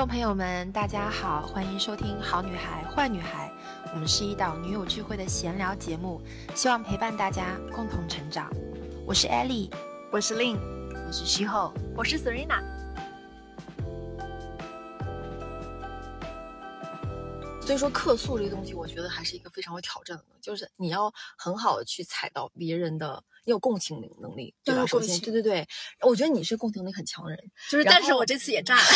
众朋友们，大家好，欢迎收听《好女孩坏女孩》，我们是一档女友聚会的闲聊节目，希望陪伴大家共同成长。我是 Ellie，我是 Lin，我是徐后，我是 Serena。所以说，客诉这个东西，我觉得还是一个非常有挑战的，就是你要很好的去踩到别人的，你有共情能能力，对吧？首先，对对对，我觉得你是共情力很强的人，就是，但是我这次也炸了。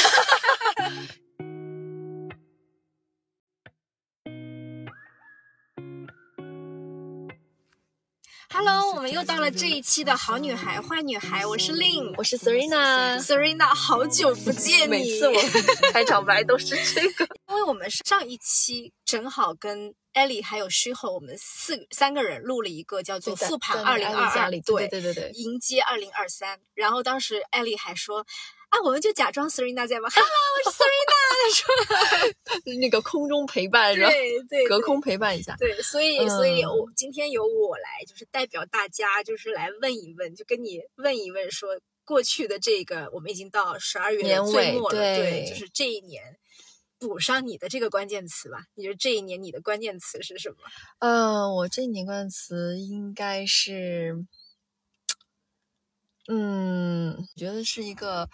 Hello，我们又到了这一期的好女孩坏女孩，我是 Lin，我是 Serena，Serena，好久不见你。每次我开场白都是这个，因为我们上一期正好跟 Ellie 还有 Shiho 我们四三个人录了一个叫做复盘二零二二，对对对对，迎接二零二三。然后当时 Ellie 还说。啊，我们就假装 Serena 在吗？Hello，我是 Serena。他说 那个空中陪伴，对对，隔空陪伴一下。对，所以所以，我今天由我来，就是代表大家，就是来问一问，就跟你问一问，说过去的这个，我们已经到十二月的最末了，对，就是这一年补上你的这个关键词吧。你觉得这一年你的关键词是什么？嗯，我这一年关键词应该是。嗯，觉得是一个。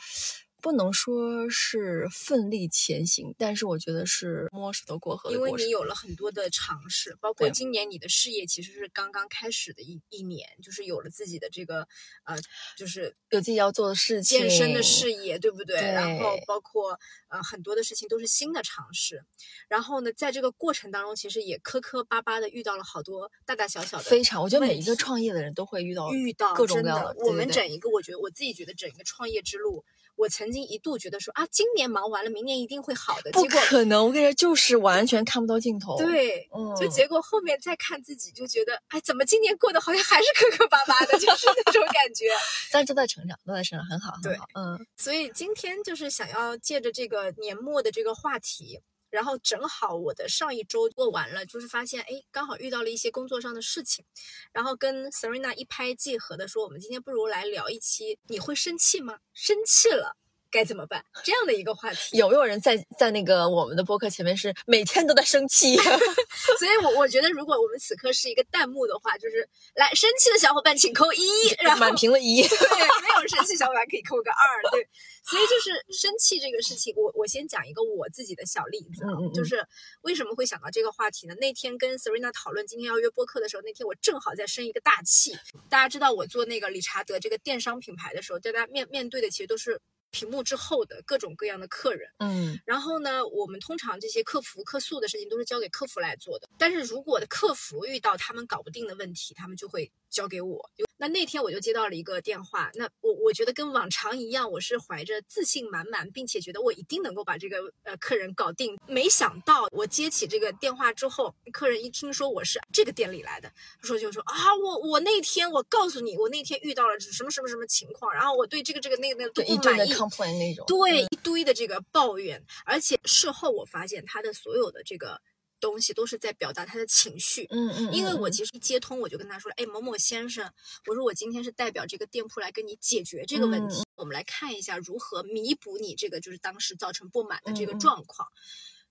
不能说是奋力前行，但是我觉得是摸石头过河。因为你有了很多的尝试，包括今年你的事业其实是刚刚开始的一一年，就是有了自己的这个呃，就是有自己要做的事情，健身的事业，对不对？然后包括呃很多的事情都是新的尝试。然后呢，在这个过程当中，其实也磕磕巴巴的遇到了好多大大小小的。非常，我觉得每一个创业的人都会遇到遇到各种各样的。我们整一个，我觉得我自己觉得整一个创业之路。我曾经一度觉得说啊，今年忙完了，明年一定会好的。不可能，我跟你说，就是完全看不到尽头。对，嗯，就结果后面再看自己，就觉得哎，怎么今年过得好像还是磕磕巴巴的，就是那种感觉。但都在成长，都在成长，很好，很好。嗯，所以今天就是想要借着这个年末的这个话题。然后正好我的上一周过完了，就是发现，哎，刚好遇到了一些工作上的事情，然后跟 Serena 一拍即合的说，我们今天不如来聊一期，你会生气吗？生气了。该怎么办？这样的一个话题，有没有人在在那个我们的播客前面是每天都在生气？所以，我我觉得，如果我们此刻是一个弹幕的话，就是来生气的小伙伴请扣一，然后满屏了一，对，没有生气小伙伴可以扣个二，对。所以就是生气这个事情，我我先讲一个我自己的小例子啊，就是为什么会想到这个话题呢？那天跟 Serena 讨论今天要约播客的时候，那天我正好在生一个大气。大家知道我做那个理查德这个电商品牌的时候，大家面面对的其实都是。屏幕之后的各种各样的客人，嗯，然后呢，我们通常这些客服客诉的事情都是交给客服来做的。但是如果客服遇到他们搞不定的问题，他们就会交给我。那那天我就接到了一个电话，那我我觉得跟往常一样，我是怀着自信满满，并且觉得我一定能够把这个呃客人搞定。没想到我接起这个电话之后，客人一听说我是这个店里来的，他说就说啊，我我那天我告诉你，我那天遇到了什么什么什么情况，然后我对这个这个那个那个都不满意，那种对一堆的这个抱怨，而且事后我发现他的所有的这个。东西都是在表达他的情绪，嗯嗯，因为我其实一接通我就跟他说，哎，某某先生，我说我今天是代表这个店铺来跟你解决这个问题，我们来看一下如何弥补你这个就是当时造成不满的这个状况。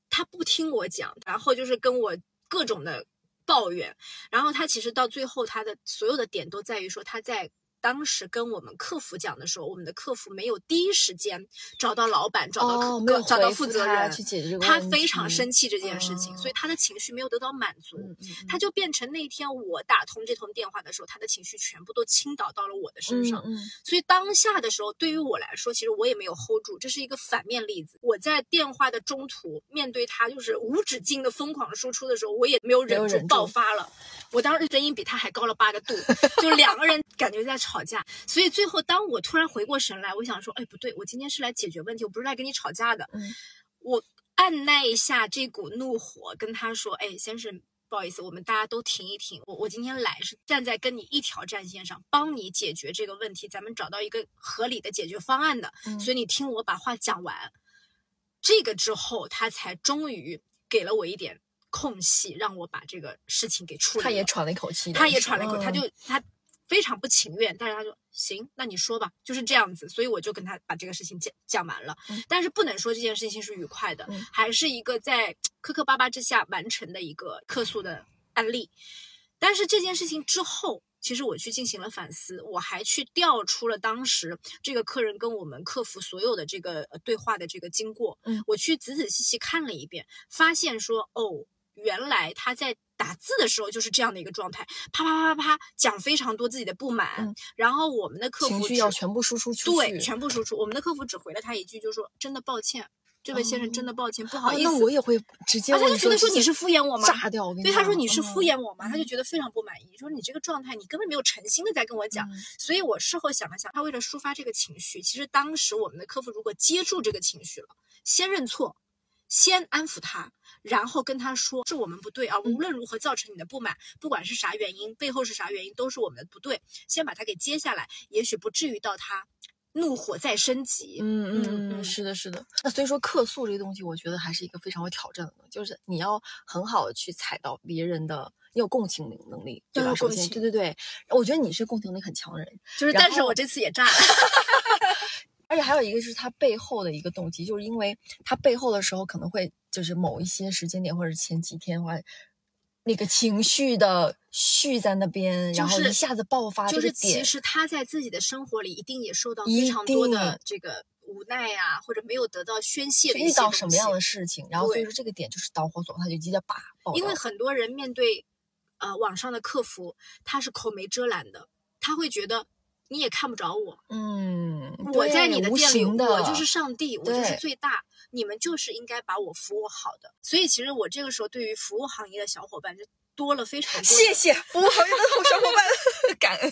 他不听我讲，然后就是跟我各种的抱怨，然后他其实到最后他的所有的点都在于说他在。当时跟我们客服讲的时候，我们的客服没有第一时间找到老板，找到客，找到负责人去解决这个。他非常生气这件事情，所以他的情绪没有得到满足，他就变成那天我打通这通电话的时候，他的情绪全部都倾倒到了我的身上。所以当下的时候，对于我来说，其实我也没有 hold 住，这是一个反面例子。我在电话的中途面对他就是无止境的疯狂输出的时候，我也没有忍住爆发了。我当时声音比他还高了八个度，就两个人感觉在吵架。所以最后，当我突然回过神来，我想说，哎，不对，我今天是来解决问题，我不是来跟你吵架的。我按耐一下这股怒火，跟他说，哎，先生，不好意思，我们大家都停一停。我我今天来是站在跟你一条战线上，帮你解决这个问题，咱们找到一个合理的解决方案的。所以你听我把话讲完。这个之后，他才终于给了我一点。空隙让我把这个事情给处理。他也喘了一口气，他也喘了一口，他就他非常不情愿，但是他说行，那你说吧，就是这样子，所以我就跟他把这个事情讲讲完了。但是不能说这件事情是愉快的，还是一个在磕磕巴巴之下完成的一个客诉的案例。但是这件事情之后，其实我去进行了反思，我还去调出了当时这个客人跟我们客服所有的这个对话的这个经过，嗯，我去仔仔细细看了一遍，发现说哦，原来他在。打字的时候就是这样的一个状态，啪啪啪啪啪讲非常多自己的不满，然后我们的客服情绪要全部输出出去，对，全部输出。我们的客服只回了他一句，就说真的抱歉，这位先生真的抱歉，不好意思。那我也会直接，他就觉得说你是敷衍我吗？炸掉！对，他说你是敷衍我吗？他就觉得非常不满意，说你这个状态，你根本没有诚心的在跟我讲。所以我事后想了想，他为了抒发这个情绪，其实当时我们的客服如果接住这个情绪了，先认错，先安抚他。然后跟他说是我们不对啊，无论如何造成你的不满，不管是啥原因，背后是啥原因，都是我们的不对。先把他给接下来，也许不至于到他怒火再升级。嗯嗯嗯，是的，是的。那所以说客诉这个东西，我觉得还是一个非常有挑战的，就是你要很好的去踩到别人的，你有共情能力，对吧？首先，对对对，我觉得你是共情能力很强的人，就是，但是我这次也炸了。而且还有一个是他背后的一个动机，就是因为他背后的时候可能会就是某一些时间点或者前几天的话，那个情绪的蓄在那边，然后一下子爆发，就是其实他在自己的生活里一定也受到非常多的这个无奈啊，或者没有得到宣泄，遇到什么样的事情，然后所以说这个点就是导火索，他就直接把爆。因为很多人面对呃网上的客服，他是口没遮拦的，他会觉得。你也看不着我，嗯，我在你的店里，我就是上帝，我就是最大，你们就是应该把我服务好的。所以其实我这个时候对于服务行业的小伙伴就多了非常多，谢谢服务行业的小伙伴，感恩，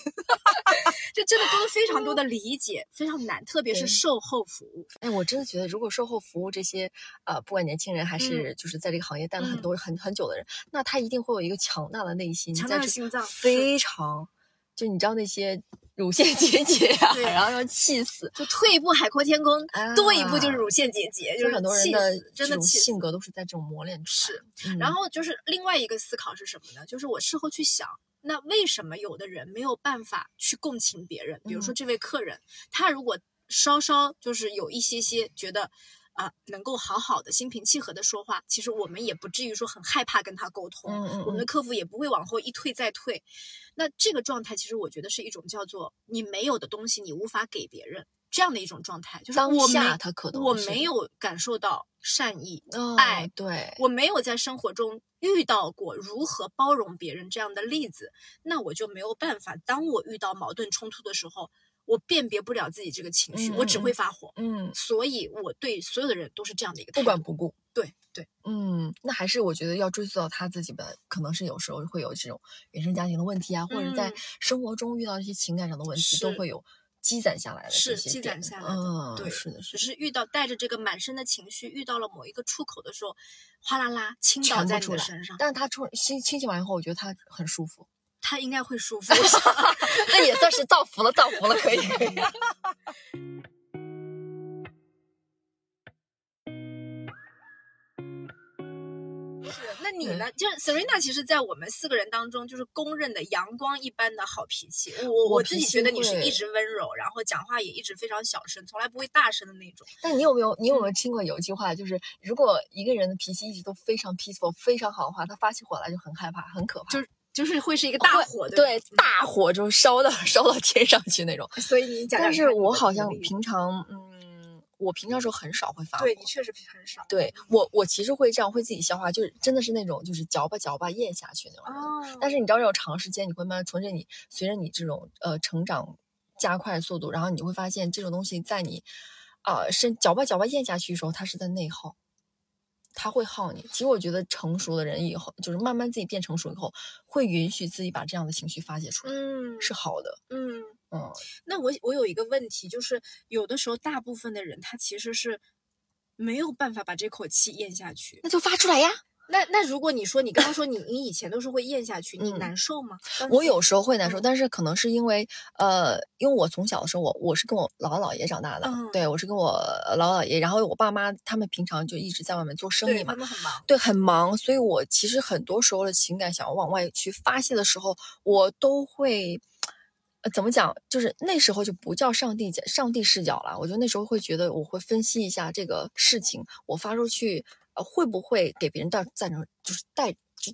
就真的多了非常多的理解，非常难，特别是售后服务。哎，我真的觉得，如果售后服务这些呃，不管年轻人还是就是在这个行业待了很多很很久的人，那他一定会有一个强大的内心，强大的心脏，非常。就你知道那些乳腺结节呀，然后要气死，就退一步海阔天空，多一步就是乳腺结节，就是很多人的真的性格都是在这种磨练出来。是，然后就是另外一个思考是什么呢？就是我事后去想，那为什么有的人没有办法去共情别人？比如说这位客人，他如果稍稍就是有一些些觉得。啊，能够好好的心平气和的说话，其实我们也不至于说很害怕跟他沟通。嗯嗯，我们的客服也不会往后一退再退。那这个状态，其实我觉得是一种叫做你没有的东西，你无法给别人这样的一种状态。就是当下他可能我没有感受到善意、爱，对我没有在生活中遇到过如何包容别人这样的例子，那我就没有办法。当我遇到矛盾冲突的时候。我辨别不了自己这个情绪，我只会发火。嗯，所以我对所有的人都是这样的一个不管不顾。对对，嗯，那还是我觉得要追溯到他自己的，可能是有时候会有这种原生家庭的问题啊，或者在生活中遇到一些情感上的问题，都会有积攒下来的。是积攒下来的。嗯，对，是的，只是遇到带着这个满身的情绪，遇到了某一个出口的时候，哗啦啦倾倒在你的身上。但是他冲清清洗完以后，我觉得他很舒服。他应该会舒服，那也算是造福了，造福了，可以。可以。是，那你呢？就是 Serena，其实，在我们四个人当中，就是公认的阳光一般的好脾气。我我自己觉得你是一直温柔，然后讲话也一直非常小声，从来不会大声的那种。但你有没有，你有没有听过有一句话，就是如果一个人的脾气一直都非常 peaceful，非常好的话，他发起火来就很害怕，很可怕。就是。就是会是一个大火，对，大火就烧到 烧到天上去那种。所以你讲，但是我好像平常，嗯，我平常时候很少会发火。对你确实很少。对我，我其实会这样，会自己消化，就是真的是那种，就是嚼吧嚼吧咽下去那种。哦。但是你知道，这种长时间，你会慢慢从这你随着你这种呃成长加快速度，然后你会发现这种东西在你啊身嚼吧嚼吧咽下去的时候，它是在内耗。他会耗你。其实我觉得成熟的人以后，就是慢慢自己变成熟以后，会允许自己把这样的情绪发泄出来，嗯，是好的。嗯嗯。那我我有一个问题，就是有的时候大部分的人他其实是没有办法把这口气咽下去，那就发出来呀。那那如果你说你刚刚说你你以前都是会咽下去，你难受吗？我有时候会难受，但是可能是因为呃，因为我从小的时候我我是跟我姥姥姥爷长大的，对我是跟我姥姥姥爷，然后我爸妈他们平常就一直在外面做生意嘛，他们很忙，对，很忙，所以我其实很多时候的情感想要往外去发泄的时候，我都会怎么讲？就是那时候就不叫上帝上帝视角了。我觉得那时候会觉得，我会分析一下这个事情，我发出去，呃，会不会给别人带造成就是带就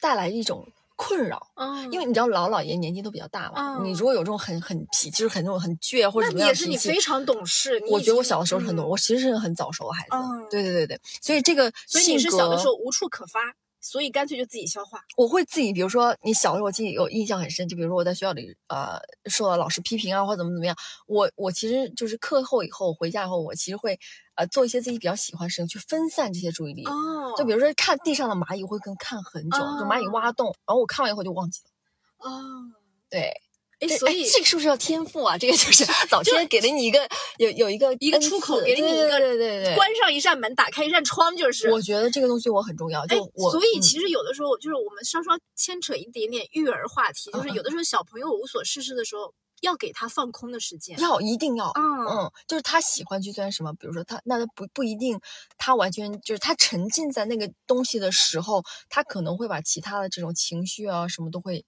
带来一种困扰？嗯，因为你知道老姥爷年纪都比较大嘛，你如果有这种很很脾，就是很那种很倔或者怎么样也是你非常懂事。我觉得我小的时候是很懂，我其实是个很早熟的孩子。对对对对，所以这个所以你是小的时候无处可发。所以干脆就自己消化。我会自己，比如说你小的时候，我记得有印象很深，就比如说我在学校里，呃，受到老师批评啊，或者怎么怎么样，我我其实就是课后以后回家以后，我其实会呃做一些自己比较喜欢的事情，去分散这些注意力。哦。就比如说看地上的蚂蚁，我会跟看很久，就蚂蚁挖洞，然后我看完以后就忘记了。哦。对。所以这个是不是要天赋啊？这个就是 老天给了你一个有有一个一个出口，给了你一个对对对，关上一扇门，打开一扇窗，就是。我觉得这个东西我很重要，就我。所以其实有的时候就是我们稍稍牵扯一点点育儿话题，就是有的时候小朋友无所事事的时候，要给他放空的时间，要一定要，嗯嗯，就是他喜欢去钻什么，比如说他那他不不一定，他完全就是他沉浸在那个东西的时候，他可能会把其他的这种情绪啊什么都会。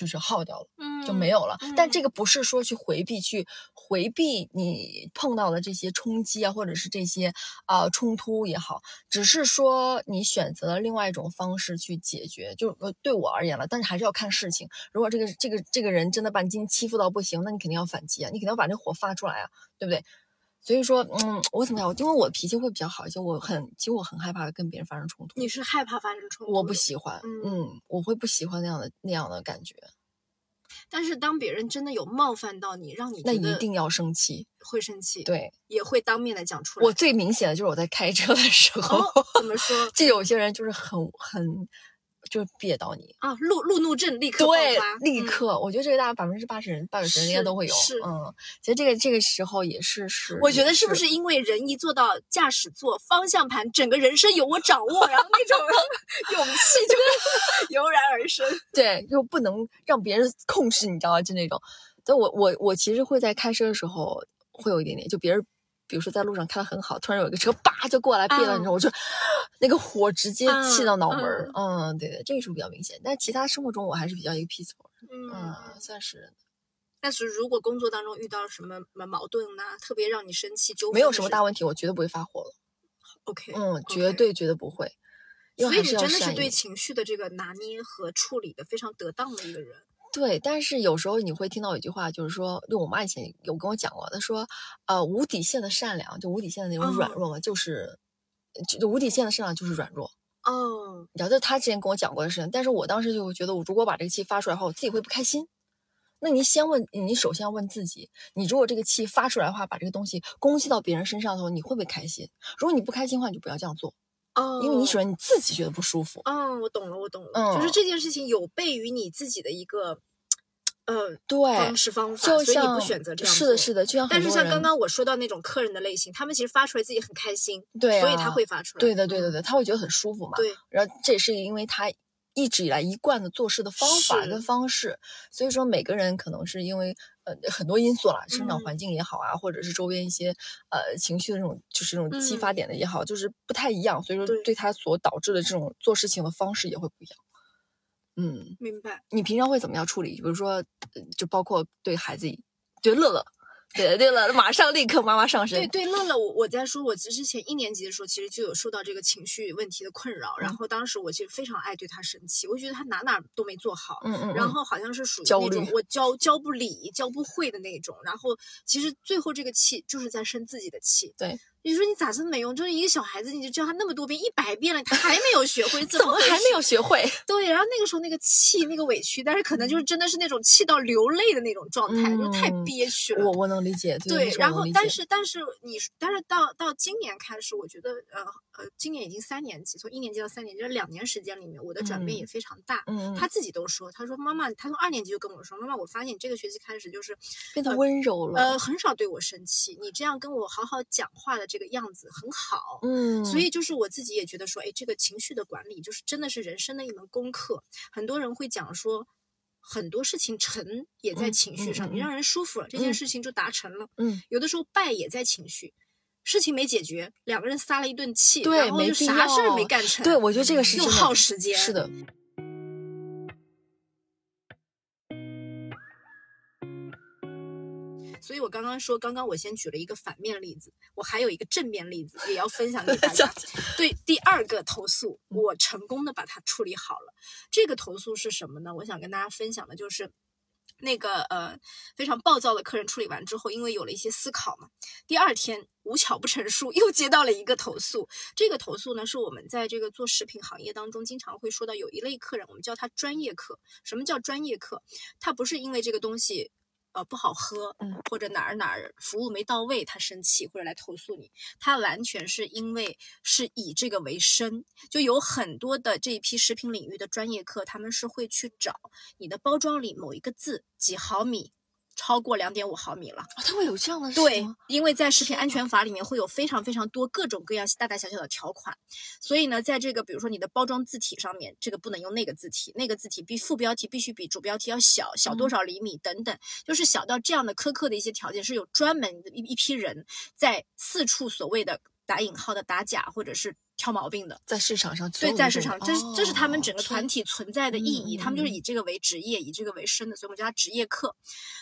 就是耗掉了，嗯，就没有了。但这个不是说去回避，去回避你碰到的这些冲击啊，或者是这些啊冲突也好，只是说你选择了另外一种方式去解决。就呃，对我而言了，但是还是要看事情。如果这个这个这个人真的把你今天欺负到不行，那你肯定要反击啊，你肯定要把这火发出来啊，对不对？所以说，嗯，我怎么样？因为我脾气会比较好一些，我很其实我很害怕跟别人发生冲突。你是害怕发生冲突？我不喜欢，嗯，我会不喜欢那样的那样的感觉。但是当别人真的有冒犯到你，让你那一定要生气，会生气，对，也会当面的讲出来。我最明显的就是我在开车的时候，怎么说？这有些人就是很很。就憋到你啊，路路怒症立刻对，立刻。我觉得这个大概百分之八十人、八九十人应该都会有。是，嗯，其实这个这个时候也是是。我觉得是不是因为人一坐到驾驶座，方向盘，整个人生由我掌握，然后那种 勇气就油然而生。对，就不能让别人控制，你知道吗？就那种。但我我我其实会在开车的时候会有一点点，就别人。比如说在路上开的很好，突然有一个车叭就过来别了，你知道，我就那个火直接气到脑门儿。嗯，对对，这个是比较明显。但其他生活中我还是比较一个 peaceful。嗯，算是。但是如果工作当中遇到什么矛盾呢，特别让你生气，就没有什么大问题，我绝对不会发火了。OK，嗯，绝对绝对不会。所以你真的是对情绪的这个拿捏和处理的非常得当的一个人。对，但是有时候你会听到一句话，就是说，就我妈以前有跟我讲过，她说，呃，无底线的善良，就无底线的那种软弱嘛，就是，就无底线的善良就是软弱。嗯，你知道，这她之前跟我讲过的事情，但是我当时就会觉得，我如果把这个气发出来的话，我自己会不开心。那你先问，你首先要问自己，你如果这个气发出来的话，把这个东西攻击到别人身上的时候，你会不会开心？如果你不开心的话，你就不要这样做。哦，因为你喜欢你自己觉得不舒服。嗯，我懂了，我懂了。嗯，就是这件事情有悖于你自己的一个，呃，对方式方法，所以你不选择这样。是的，是的，就像但是像刚刚我说到那种客人的类型，他们其实发出来自己很开心，对，所以他会发出来。对的，对的，对，他会觉得很舒服嘛。对，然后这也是因为他。一直以来一贯的做事的方法跟方式，所以说每个人可能是因为呃很多因素啦，生长环境也好啊，或者是周边一些呃情绪的这种就是这种激发点的也好，就是不太一样，所以说对他所导致的这种做事情的方式也会不一样。嗯，明白。你平常会怎么样处理？比如说，就包括对孩子，对乐乐。对对了，马上立刻妈妈上身。对对，乐乐，我我在说，我其实之前一年级的时候，其实就有受到这个情绪问题的困扰。然后当时我其实非常爱对他生气，我觉得他哪哪都没做好。嗯嗯。然后好像是属于那种我教教不理、教不会的那种。然后其实最后这个气就是在生自己的气。对。你说你咋这么没用？就是一个小孩子，你就教他那么多遍，一百遍了，他还没有学会，怎么还没有学会？对，然后那个时候那个气，那个委屈，但是可能就是真的是那种气到流泪的那种状态，就太憋屈了。我我能理解。对，然后但是但是你但是到到今年开始，我觉得呃呃，今年已经三年级，从一年级到三年级这两年时间里面，我的转变也非常大。嗯他自己都说，他说妈妈，他从二年级就跟我说，妈妈，我发现你这个学期开始就是变得温柔了，呃，很少对我生气，你这样跟我好好讲话的这个样子很。好，嗯，所以就是我自己也觉得说，哎，这个情绪的管理就是真的是人生的一门功课。很多人会讲说，很多事情成也在情绪上，你让人舒服了，这件事情就达成了。嗯，有的时候败也在情绪，事情没解决，两个人撒了一顿气，对，然后就啥事儿没干成。对，我觉得这个是又耗时间。是的。所以我刚刚说，刚刚我先举了一个反面例子，我还有一个正面例子也要分享给大家。对，第二个投诉，我成功的把它处理好了。这个投诉是什么呢？我想跟大家分享的就是。那个呃非常暴躁的客人处理完之后，因为有了一些思考嘛，第二天无巧不成书，又接到了一个投诉。这个投诉呢，是我们在这个做食品行业当中经常会说到，有一类客人，我们叫他专业客。什么叫专业客？他不是因为这个东西。呃，不好喝，嗯，或者哪儿哪儿服务没到位，他生气或者来投诉你，他完全是因为是以这个为生，就有很多的这一批食品领域的专业课，他们是会去找你的包装里某一个字几毫米。超过两点五毫米了，它会有这样的对，因为在食品安全法里面会有非常非常多各种各样大大小小的条款，所以呢，在这个比如说你的包装字体上面，这个不能用那个字体，那个字体必副标题必须比主标题要小，小多少厘米等等，就是小到这样的苛刻的一些条件，是有专门的一一批人在四处所谓的打引号的打假或者是。挑毛病的，在市场上，对，在市场，这是这是他们整个团体存在的意义。他们就是以这个为职业，以这个为生的，所以我们叫他职业课。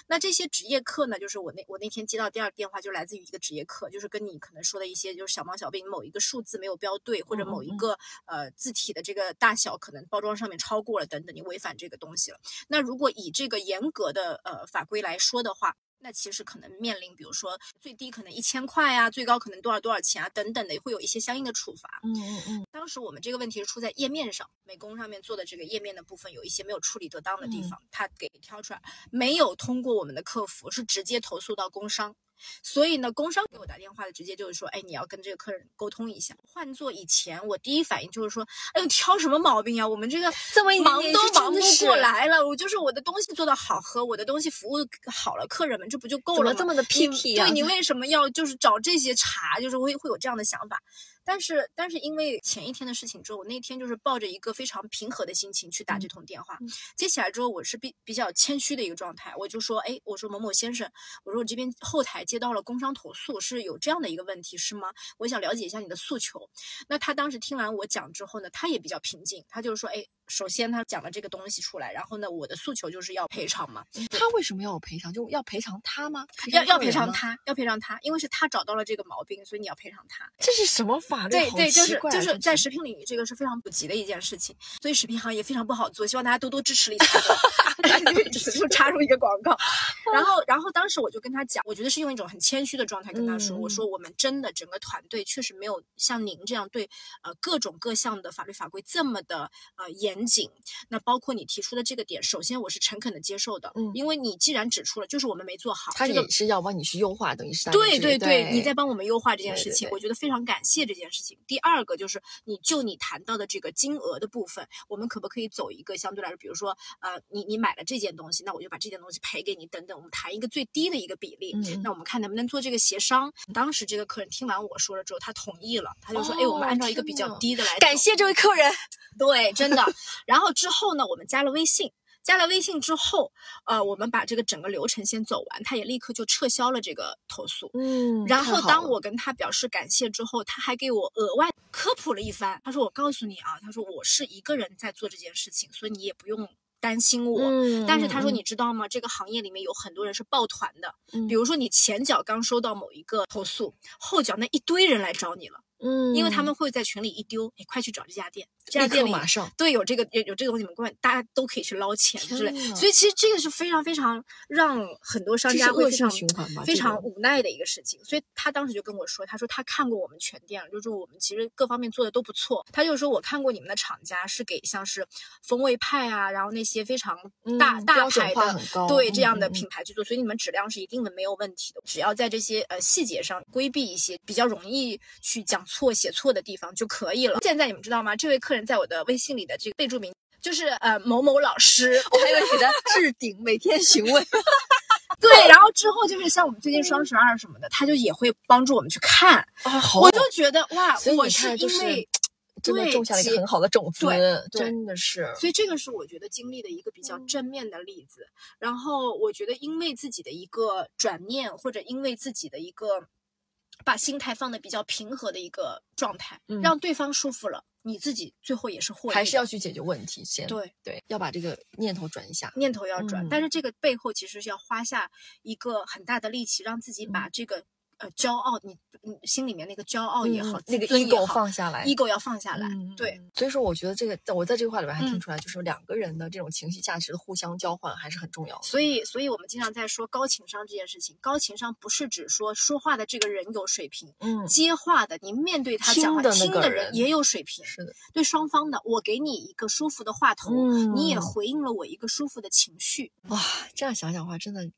那这些职业课呢，就是我那我那天接到第二个电话，就来自于一个职业课，就是跟你可能说的一些，就是小毛小病，某一个数字没有标对，或者某一个呃字体的这个大小可能包装上面超过了等等，你违反这个东西了。那如果以这个严格的呃法规来说的话，那其实可能面临，比如说最低可能一千块啊，最高可能多少多少钱啊，等等的，会有一些相应的处罚。嗯嗯嗯。当时我们这个问题是出在页面上，美工上面做的这个页面的部分有一些没有处理得当的地方，他给挑出来，没有通过我们的客服，是直接投诉到工商。所以呢，工商给我打电话的直接就是说，哎，你要跟这个客人沟通一下。换做以前，我第一反应就是说，哎呦，挑什么毛病呀？我们这个这么忙都忙不过来了。我就是我的东西做的好喝，我的东西服务好了，客人们这不就够了吗？这么的 picky 对你为什么要就是找这些茬？就是会会有这样的想法。但是，但是因为前一天的事情之后，我那天就是抱着一个非常平和的心情去打这通电话。接起来之后，我是比比较谦虚的一个状态，我就说：“哎，我说某某先生，我说我这边后台接到了工商投诉，是有这样的一个问题，是吗？我想了解一下你的诉求。”那他当时听完我讲之后呢，他也比较平静，他就是说：“哎。”首先，他讲了这个东西出来，然后呢，我的诉求就是要赔偿嘛。他为什么要我赔偿？就要赔偿他吗？要要赔偿他，要赔偿他，因为是他找到了这个毛病，所以你要赔偿他。这是什么法律？对对，就是就是在食品领域，这个是非常普及的一件事情，所以食品行业非常不好做。希望大家多多支持一下。此处 插入一个广告。然后，然后当时我就跟他讲，我觉得是用一种很谦虚的状态跟他说，我说我们真的整个团队确实没有像您这样对呃各种各项的法律法规这么的呃严谨。那包括你提出的这个点，首先我是诚恳的接受的，嗯，因为你既然指出了，就是我们没做好，他也是要帮你去优化，等于是对对对，你在帮我们优化这件事情，我觉得非常感谢这件事情。第二个就是你就你谈到的这个金额的部分，我们可不可以走一个相对来说，比如说呃，你你买了这件东西，那我就把这件东西赔给你，等等，我们谈一个最低的一个比例，那我们看能不能做这个协商。当时这个客人听完我说了之后，他同意了，他就说，哎，我们按照一个比较低的来，感谢这位客人，对，真的。然后之后呢，我们加了微信，加了微信之后，呃，我们把这个整个流程先走完，他也立刻就撤销了这个投诉。嗯，然后当我跟他表示感谢之后，他还给我额外科普了一番。他说：“我告诉你啊，他说我是一个人在做这件事情，所以你也不用担心我。但是他说你知道吗？这个行业里面有很多人是抱团的，比如说你前脚刚收到某一个投诉，后脚那一堆人来找你了。”嗯，因为他们会在群里一丢，你，快去找这家店，这家店里马上对有这个有有这个东西，你们大家都可以去捞钱之类。所以其实这个是非常非常让很多商家会非常非常无奈的一个事情。所以他当时就跟我说，他说他看过我们全店，就是我们其实各方面做的都不错。他就说我看过你们的厂家是给像是风味派啊，然后那些非常大大牌的对这样的品牌去做，所以你们质量是一定的没有问题的。只要在这些呃细节上规避一些比较容易去讲。错写错的地方就可以了。现在你们知道吗？这位客人在我的微信里的这个备注名就是呃某某老师，我还以为给他置顶，每天询问。对，然后之后就是像我们最近双十二什么的，他就也会帮助我们去看。啊，好，我就觉得哇，我是因为真的种下了一个很好的种子，对，真的是。所以这个是我觉得经历的一个比较正面的例子。然后我觉得因为自己的一个转念，或者因为自己的一个。把心态放的比较平和的一个状态，让对方舒服了。你自己最后也是获还是要去解决问题先。对对，要把这个念头转一下，念头要转，但是这个背后其实是要花下一个很大的力气，让自己把这个。呃，骄傲，你你心里面那个骄傲也好，那个 ego 放下来，ego 要放下来，对。所以说，我觉得这个，我在这个话里边还听出来，就是两个人的这种情绪价值的互相交换还是很重要的。所以，所以我们经常在说高情商这件事情。高情商不是指说说话的这个人有水平，嗯，接话的，你面对他讲话听的人也有水平，是的。对双方的，我给你一个舒服的话头，你也回应了我一个舒服的情绪。哇，这样想想话，真的。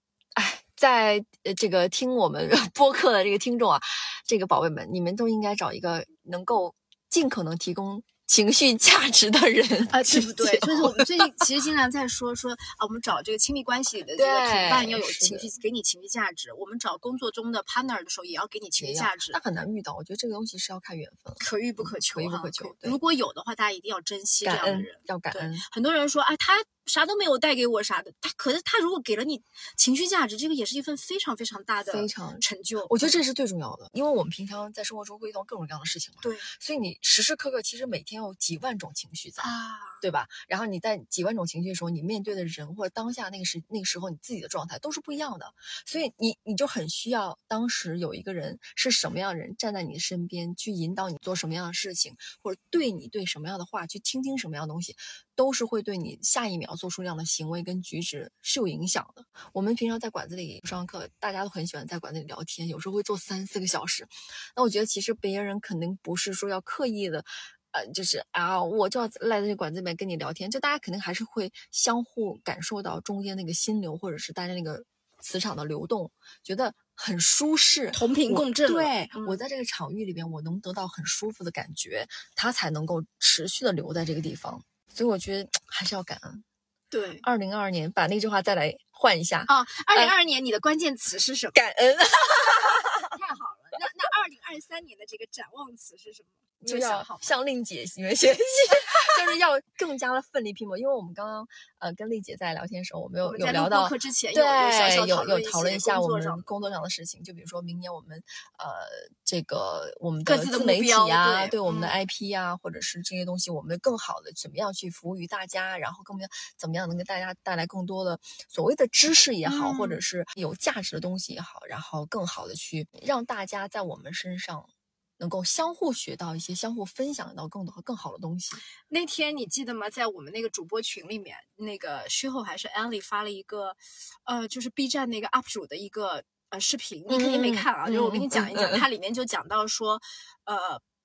在呃这个听我们 播客的这个听众啊，这个宝贝们，你们都应该找一个能够尽可能提供。情绪价值的人 啊，对不对？所以说我们最近其实经常在说说啊，我们找这个亲密关系里的这个同伴要有情绪，给你情绪价值。我们找工作中的 partner 的时候，也要给你情绪价值。那很难遇到，我觉得这个东西是要看缘分，可遇不可求，可遇不可求。如果有的话，大家一定要珍惜这样的人，要感恩。很多人说啊，他啥都没有带给我啥的，他可是他如果给了你情绪价值，这个也是一份非常非常大的非常成就。我觉得这是最重要的，因为我们平常在生活中会遇到各种各样的事情嘛，对，所以你时时刻刻其实每天有几万种。情绪在啊，对吧？然后你在几万种情绪的时候，你面对的人或者当下那个时那个时候你自己的状态都是不一样的，所以你你就很需要当时有一个人是什么样的人站在你的身边，去引导你做什么样的事情，或者对你对什么样的话去倾听什么样的东西，都是会对你下一秒做出这样的行为跟举止是有影响的。我们平常在馆子里上课，大家都很喜欢在馆子里聊天，有时候会坐三四个小时。那我觉得其实别人肯定不是说要刻意的。呃，就是啊，我就要赖在这馆子里面跟你聊天，就大家肯定还是会相互感受到中间那个心流，或者是大家那个磁场的流动，觉得很舒适，同频共振。对我在这个场域里边，我能得到很舒服的感觉，它才能够持续的留在这个地方。所以我觉得还是要感恩。对，二零二二年把那句话再来换一下啊！二零二二年你的关键词是什么？感恩。太好了，那那二零二三年的这个展望词是什么？就要向令姐你们学习，就是要更加的奋力拼搏。因为我们刚刚呃跟丽姐在聊天的时候，我们有有聊到，对，有有讨论一下我们工作上的事情。就比如说明年我们呃这个我们的自媒体啊，对我们的 IP 啊，或者是这些东西，我们更好的怎么样去服务于大家，然后更怎么样能给大家带来更多的所谓的知识也好，或者是有价值的东西也好，然后更好的去让大家在我们身上。能够相互学到一些，相互分享到更多更好的东西。那天你记得吗？在我们那个主播群里面，那个虚后还是 Ellie 发了一个，呃，就是 B 站那个 UP 主的一个呃视频，你肯定没看啊。就是我跟你讲一讲，它里面就讲到说，呃，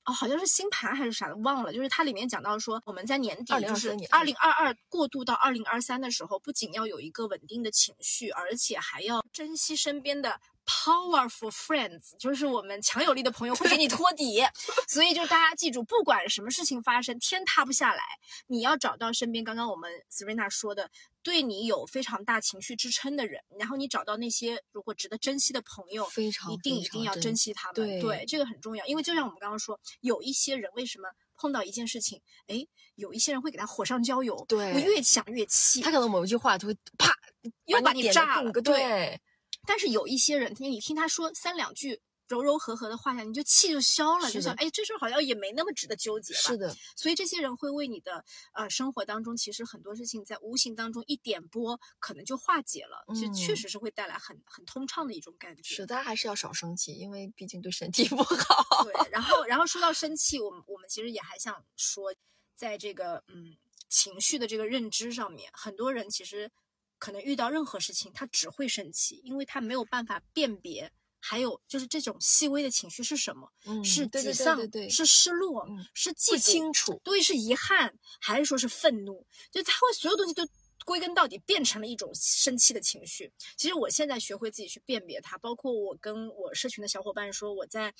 哦，好像是星盘还是啥的，忘了。就是它里面讲到说，我们在年底，就是二零二二过渡到二零二三的时候，不仅要有一个稳定的情绪，而且还要珍惜身边的。Powerful friends 就是我们强有力的朋友会给你托底，所以就大家记住，不管什么事情发生，天塌不下来，你要找到身边刚刚我们 Serena 说的，对你有非常大情绪支撑的人，然后你找到那些如果值得珍惜的朋友，非常一定一定要珍惜他们。对，这个很重要，因为就像我们刚刚说，有一些人为什么碰到一件事情，哎，有一些人会给他火上浇油，对，我越想越气，他可能某一句话就会啪又把你炸了，对。但是有一些人，你听他说三两句柔柔和和的话下，你就气就消了，就想哎，这事儿好像也没那么值得纠结吧。是的，所以这些人会为你的呃生活当中，其实很多事情在无形当中一点拨，可能就化解了，就确实是会带来很很通畅的一种感觉。是，大家还是要少生气，因为毕竟对身体不好。对，然后然后说到生气，我们我们其实也还想说，在这个嗯情绪的这个认知上面，很多人其实。可能遇到任何事情，他只会生气，因为他没有办法辨别，还有就是这种细微的情绪是什么，是沮丧，是失落，是记清楚，对，是遗憾，还是说是愤怒？就他会所有东西都归根到底变成了一种生气的情绪。其实我现在学会自己去辨别它，包括我跟我社群的小伙伴说，我在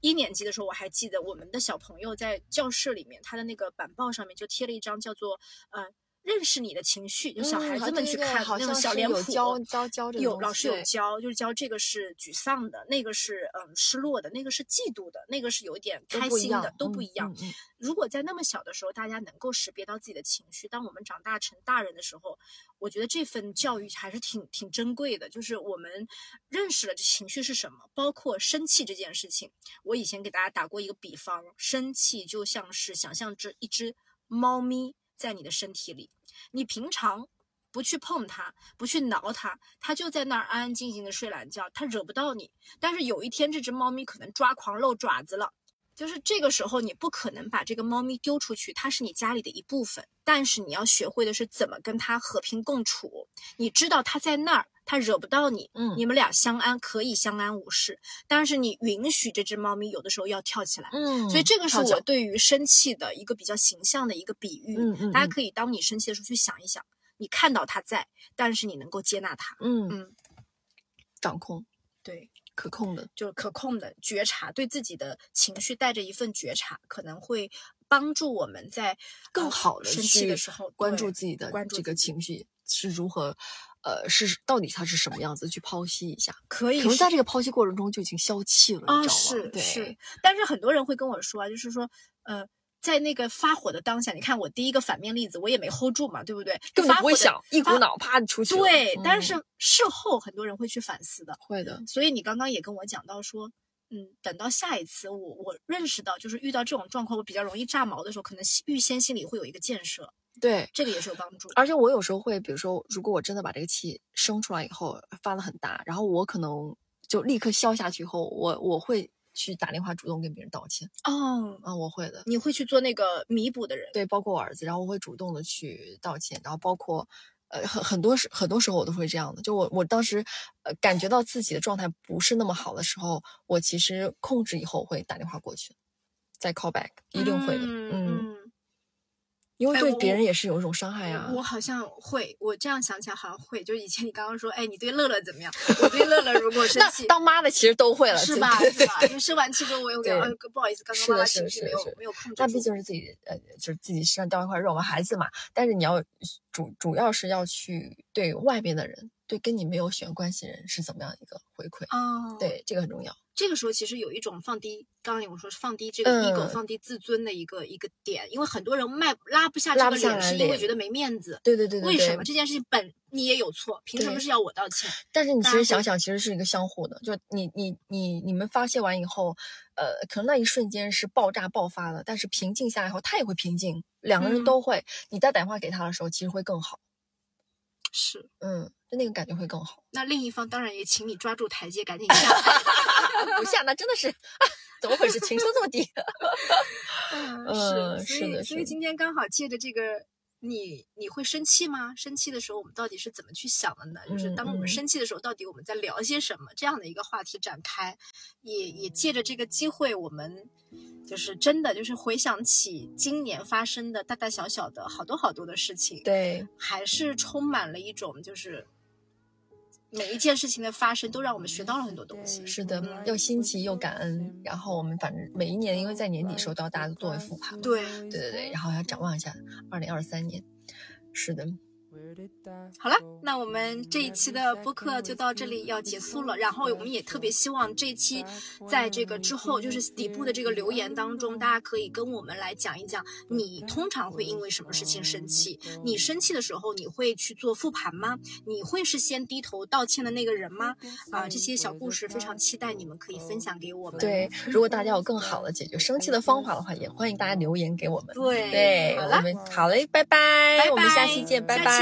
一年级的时候，我还记得我们的小朋友在教室里面，他的那个板报上面就贴了一张叫做呃。认识你的情绪，就小孩子们去看那种小脸谱，教教教有老师有教，就是教这个是沮丧的，那个是嗯失落的，那个是嫉妒的，那个是有点开心的，都不一样。如果在那么小的时候，大家能够识别到自己的情绪，当我们长大成大人的时候，我觉得这份教育还是挺挺珍贵的。就是我们认识了这情绪是什么，包括生气这件事情。我以前给大家打过一个比方，生气就像是想象这一只猫咪。在你的身体里，你平常不去碰它，不去挠它，它就在那儿安安静静的睡懒觉，它惹不到你。但是有一天，这只猫咪可能抓狂露爪子了，就是这个时候，你不可能把这个猫咪丢出去，它是你家里的一部分。但是你要学会的是怎么跟它和平共处。你知道它在那儿。它惹不到你，嗯，你们俩相安可以相安无事，但是你允许这只猫咪有的时候要跳起来，嗯，所以这个是我对于生气的一个比较形象的一个比喻，嗯嗯，大家可以当你生气的时候去想一想，你看到它在，但是你能够接纳它，嗯。嗯，掌控，对，可控的，就是可控的觉察，对自己的情绪带着一份觉察，可能会帮助我们在更好的生气的时候关注自己的这个情绪是如何。呃，是到底它是什么样子？去剖析一下，可以。可能在这个剖析过程中就已经消气了，啊，是是。但是很多人会跟我说啊，就是说，呃，在那个发火的当下，你看我第一个反面例子，我也没 hold 住嘛，对不对？根本不会想，一股脑啪出去。对，但是事后很多人会去反思的，会的。所以你刚刚也跟我讲到说，嗯，等到下一次我我认识到，就是遇到这种状况，我比较容易炸毛的时候，可能预先心里会有一个建设。对，这个也是有帮助。而且我有时候会，比如说，如果我真的把这个气生出来以后发的很大，然后我可能就立刻消下去以后，我我会去打电话主动跟别人道歉。哦，啊，我会的。你会去做那个弥补的人？对，包括我儿子，然后我会主动的去道歉，然后包括呃很很多时很多时候我都会这样的。就我我当时呃感觉到自己的状态不是那么好的时候，我其实控制以后会打电话过去，再 call back，一定会的。嗯。因为对别人也是有一种伤害啊！我好像会，我这样想起来好像会。就以前你刚刚说，哎，你对乐乐怎么样？我对乐乐如果 生气，当妈的其实都会了，是吧？是吧？就生完气之后，我又给，不好意思，刚刚妈妈情绪没有没有控制。那毕竟是自己，呃，就是自己身上掉一块肉嘛，孩子嘛。但是你要主主要是要去对外边的人，对跟你没有血缘关系人是怎么样一个回馈啊？对，这个很重要。这个时候其实有一种放低，刚刚我说是放低这个 ego，放低自尊的一个一个点，因为很多人迈拉不下这个脸，是因为觉得没面子。对对对对。为什么这件事情本你也有错，凭什么是要我道歉？但是你其实想想，其实是一个相互的，就你你你你们发泄完以后，呃，可能那一瞬间是爆炸爆发的，但是平静下来后，他也会平静，两个人都会。你再打电话给他的时候，其实会更好。是，嗯，就那个感觉会更好。那另一方当然也请你抓住台阶，赶紧下。不下，那真的是 怎么回事？情商这么低？嗯，是是的，所以今天刚好借着这个，你你会生气吗？生气的时候，我们到底是怎么去想的呢？就是当我们生气的时候，到底我们在聊些什么？这样的一个话题展开，也也借着这个机会，我们。就是真的，就是回想起今年发生的大大小小的好多好多的事情，对，还是充满了一种，就是每一件事情的发生都让我们学到了很多东西。是的，又新奇又感恩。然后我们反正每一年，因为在年底时候都要大家都作为复盘，对，对对对，然后要展望一下二零二三年。是的。好了，那我们这一期的播客就到这里要结束了。然后我们也特别希望这一期在这个之后，就是底部的这个留言当中，大家可以跟我们来讲一讲，你通常会因为什么事情生气？你生气的时候，你会去做复盘吗？你会是先低头道歉的那个人吗？啊，这些小故事非常期待你们可以分享给我们。对，如果大家有更好的解决生气的方法的话，也欢迎大家留言给我们。对对，好了，好嘞，拜拜，我们下期见，拜拜。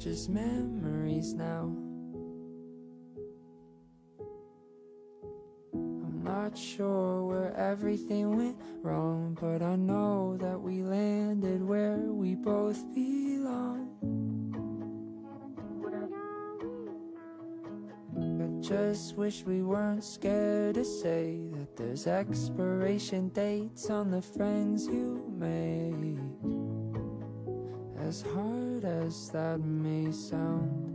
Just memories now. I'm not not sure where everything went wrong, but I know that we landed where we both belong. I just wish we weren't scared to say that there's expiration dates on the friends you make. As hard as that may sound.